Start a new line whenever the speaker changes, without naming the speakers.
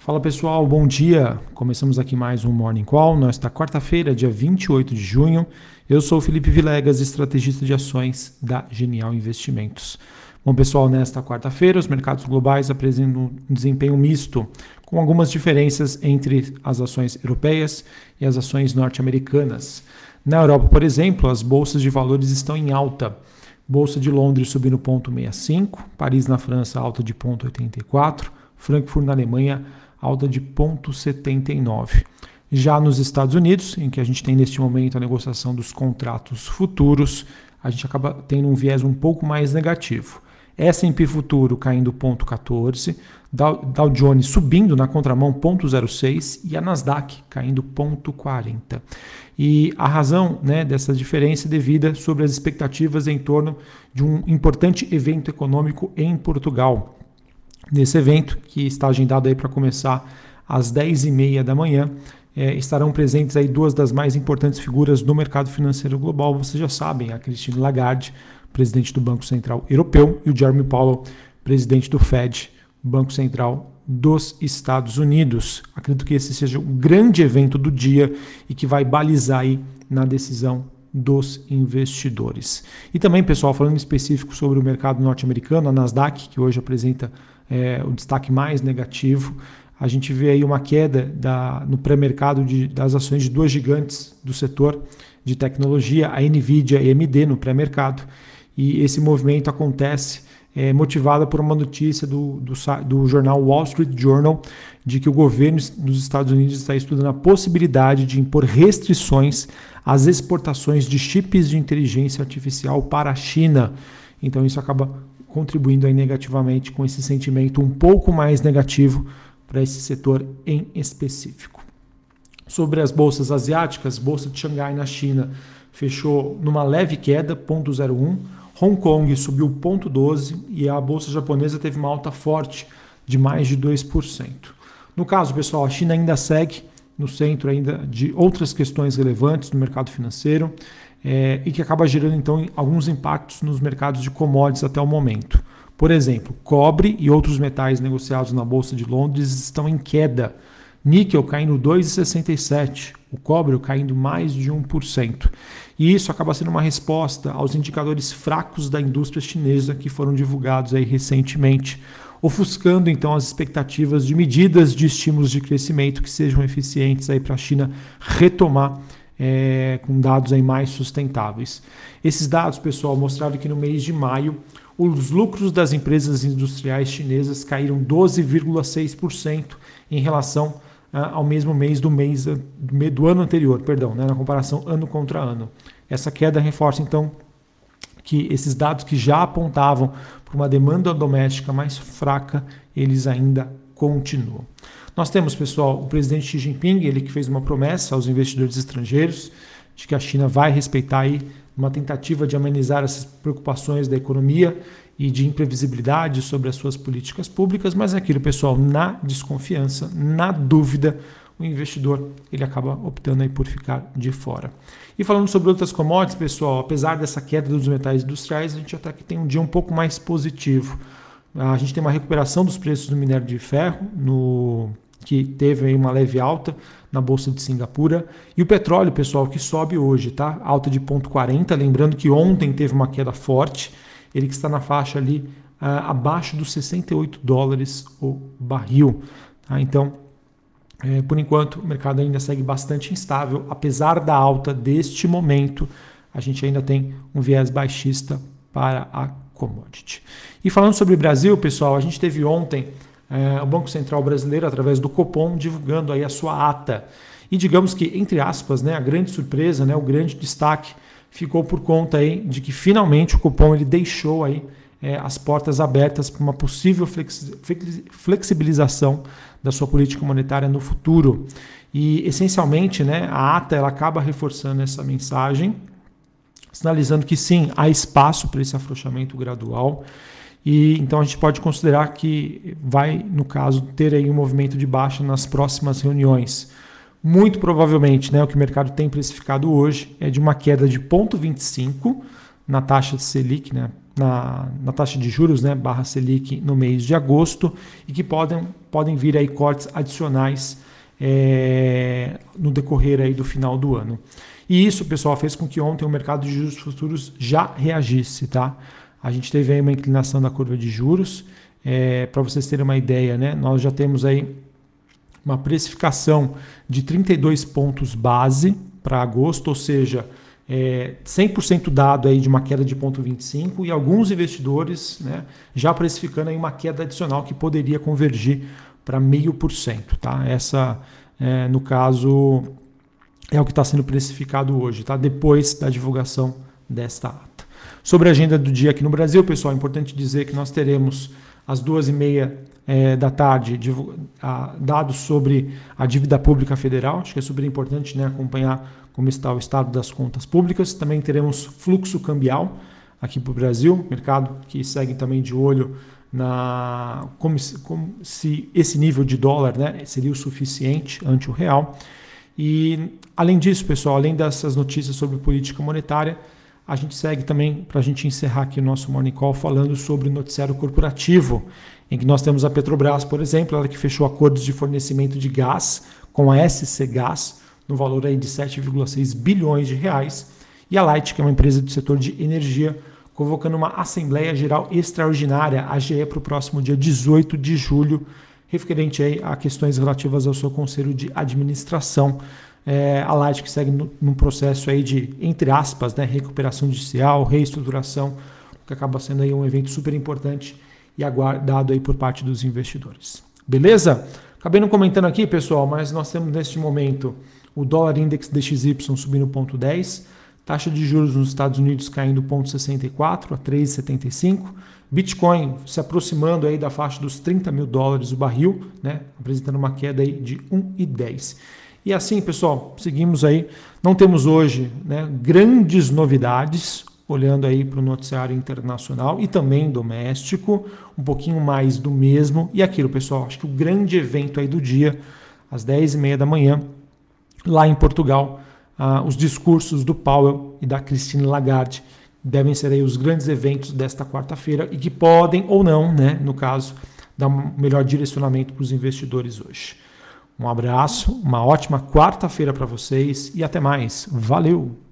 Fala pessoal, bom dia. Começamos aqui mais um Morning Call. Nesta quarta-feira, dia 28 de junho. Eu sou o Felipe Vilegas, estrategista de ações da Genial Investimentos. Bom, pessoal, nesta quarta-feira, os mercados globais apresentam um desempenho misto, com algumas diferenças entre as ações europeias e as ações norte-americanas. Na Europa, por exemplo, as bolsas de valores estão em alta. Bolsa de Londres subindo 0,65, Paris na França alta de 0,84, Frankfurt na Alemanha alta de 0,79. Já nos Estados Unidos, em que a gente tem neste momento a negociação dos contratos futuros, a gente acaba tendo um viés um pouco mais negativo. S&P futuro caindo 0,14, Dow Jones subindo na contramão 0,06 e a Nasdaq caindo 0,40. E a razão né, dessa diferença é devida sobre as expectativas em torno de um importante evento econômico em Portugal, Nesse evento, que está agendado aí para começar às 10h30 da manhã, é, estarão presentes aí duas das mais importantes figuras do mercado financeiro global. Vocês já sabem, a Christine Lagarde, presidente do Banco Central Europeu, e o Jeremy Powell, presidente do Fed, Banco Central dos Estados Unidos. Acredito que esse seja o grande evento do dia e que vai balizar aí na decisão dos investidores. E também, pessoal, falando em específico sobre o mercado norte-americano, a Nasdaq, que hoje apresenta é, o destaque mais negativo. A gente vê aí uma queda da, no pré-mercado das ações de duas gigantes do setor de tecnologia, a Nvidia e a AMD no pré-mercado. E esse movimento acontece é, motivado por uma notícia do, do, do, jornal Wall Street Journal de que o governo dos Estados Unidos está estudando a possibilidade de impor restrições às exportações de chips de inteligência artificial para a China. Então isso acaba contribuindo aí negativamente com esse sentimento um pouco mais negativo para esse setor em específico. Sobre as bolsas asiáticas, bolsa de Xangai na China fechou numa leve queda, 0,01. Hong Kong subiu 0,12 e a bolsa japonesa teve uma alta forte de mais de 2%. No caso, pessoal, a China ainda segue no centro ainda de outras questões relevantes no mercado financeiro é, e que acaba gerando então alguns impactos nos mercados de commodities até o momento. Por exemplo, cobre e outros metais negociados na Bolsa de Londres estão em queda. Níquel caindo 2,67, o cobre caindo mais de 1%. E isso acaba sendo uma resposta aos indicadores fracos da indústria chinesa que foram divulgados aí recentemente, ofuscando então as expectativas de medidas de estímulos de crescimento que sejam eficientes para a China retomar é, com dados aí mais sustentáveis. Esses dados, pessoal, mostraram que no mês de maio os lucros das empresas industriais chinesas caíram 12,6% em relação ah, ao mesmo mês do mês do ano anterior, perdão, né, na comparação ano contra ano. Essa queda reforça então que esses dados que já apontavam para uma demanda doméstica mais fraca, eles ainda continuam. Nós temos, pessoal, o presidente Xi Jinping, ele que fez uma promessa aos investidores estrangeiros de que a China vai respeitar aí uma tentativa de amenizar essas preocupações da economia e de imprevisibilidade sobre as suas políticas públicas, mas é aquilo, pessoal, na desconfiança, na dúvida, o investidor ele acaba optando aí por ficar de fora. E falando sobre outras commodities, pessoal, apesar dessa queda dos metais industriais, a gente até que tem um dia um pouco mais positivo. A gente tem uma recuperação dos preços do minério de ferro, no, que teve uma leve alta na Bolsa de Singapura. E o petróleo, pessoal, que sobe hoje, tá? Alta de 0,40. Lembrando que ontem teve uma queda forte, ele que está na faixa ali uh, abaixo dos 68 dólares o barril. Tá? Então, é, por enquanto, o mercado ainda segue bastante instável, apesar da alta deste momento, a gente ainda tem um viés baixista para a commodity. E falando sobre o Brasil, pessoal, a gente teve ontem é, o Banco Central Brasileiro, através do Copom, divulgando aí a sua ata. E digamos que, entre aspas, né, a grande surpresa, né, o grande destaque ficou por conta aí de que finalmente o Copom ele deixou aí é, as portas abertas para uma possível flexibilização da sua política monetária no futuro. E essencialmente, né, a ata ela acaba reforçando essa mensagem sinalizando que sim, há espaço para esse afrouxamento gradual. E então a gente pode considerar que vai, no caso, ter aí um movimento de baixa nas próximas reuniões. Muito provavelmente, né, o que o mercado tem precificado hoje é de uma queda de 0,25 na taxa de Selic, né, na, na, taxa de juros, né, barra Selic, no mês de agosto e que podem, podem vir aí cortes adicionais é, no decorrer aí do final do ano. E isso, pessoal, fez com que ontem o mercado de juros futuros já reagisse, tá? A gente teve aí uma inclinação da curva de juros. É, Para vocês terem uma ideia, né? Nós já temos aí uma precificação de 32 pontos base para agosto, ou seja, é, 100% dado aí de uma queda de 0,25 e alguns investidores né, já precificando aí uma queda adicional que poderia convergir para 0,5%. Tá? Essa, é, no caso, é o que está sendo precificado hoje, tá? depois da divulgação desta ata. Sobre a agenda do dia aqui no Brasil, pessoal, é importante dizer que nós teremos às duas e meia é, da tarde dados sobre a dívida pública federal. Acho que é super importante né, acompanhar como está o estado das contas públicas. Também teremos fluxo cambial aqui para o Brasil, mercado que segue também de olho na como, como se esse nível de dólar né, seria o suficiente ante o real. E além disso, pessoal, além dessas notícias sobre política monetária, a gente segue também, para a gente encerrar aqui o nosso Morning Call, falando sobre o noticiário corporativo, em que nós temos a Petrobras, por exemplo, ela que fechou acordos de fornecimento de gás com a SC Gás, no valor aí de 7,6 bilhões de reais, e a Light, que é uma empresa do setor de energia, convocando uma Assembleia Geral Extraordinária, AGE, para o próximo dia 18 de julho, referente aí a questões relativas ao seu conselho de administração. É, a Light que segue no, num processo aí de, entre aspas, né, recuperação judicial, reestruturação, que acaba sendo aí um evento super importante e aguardado aí por parte dos investidores. Beleza? Acabei não comentando aqui, pessoal, mas nós temos neste momento o dólar index DXY subindo 0,10, taxa de juros nos Estados Unidos caindo 0,64 a 3,75, Bitcoin se aproximando aí da faixa dos 30 mil dólares o barril, né, apresentando uma queda aí de 1,10. E assim, pessoal, seguimos aí. Não temos hoje né, grandes novidades, olhando aí para o noticiário internacional e também doméstico, um pouquinho mais do mesmo. E aquilo, pessoal, acho que o grande evento aí do dia, às 10h30 da manhã, lá em Portugal, ah, os discursos do Powell e da Christine Lagarde devem ser aí os grandes eventos desta quarta-feira e que podem ou não, né, no caso, dar um melhor direcionamento para os investidores hoje. Um abraço, uma ótima quarta-feira para vocês e até mais. Valeu!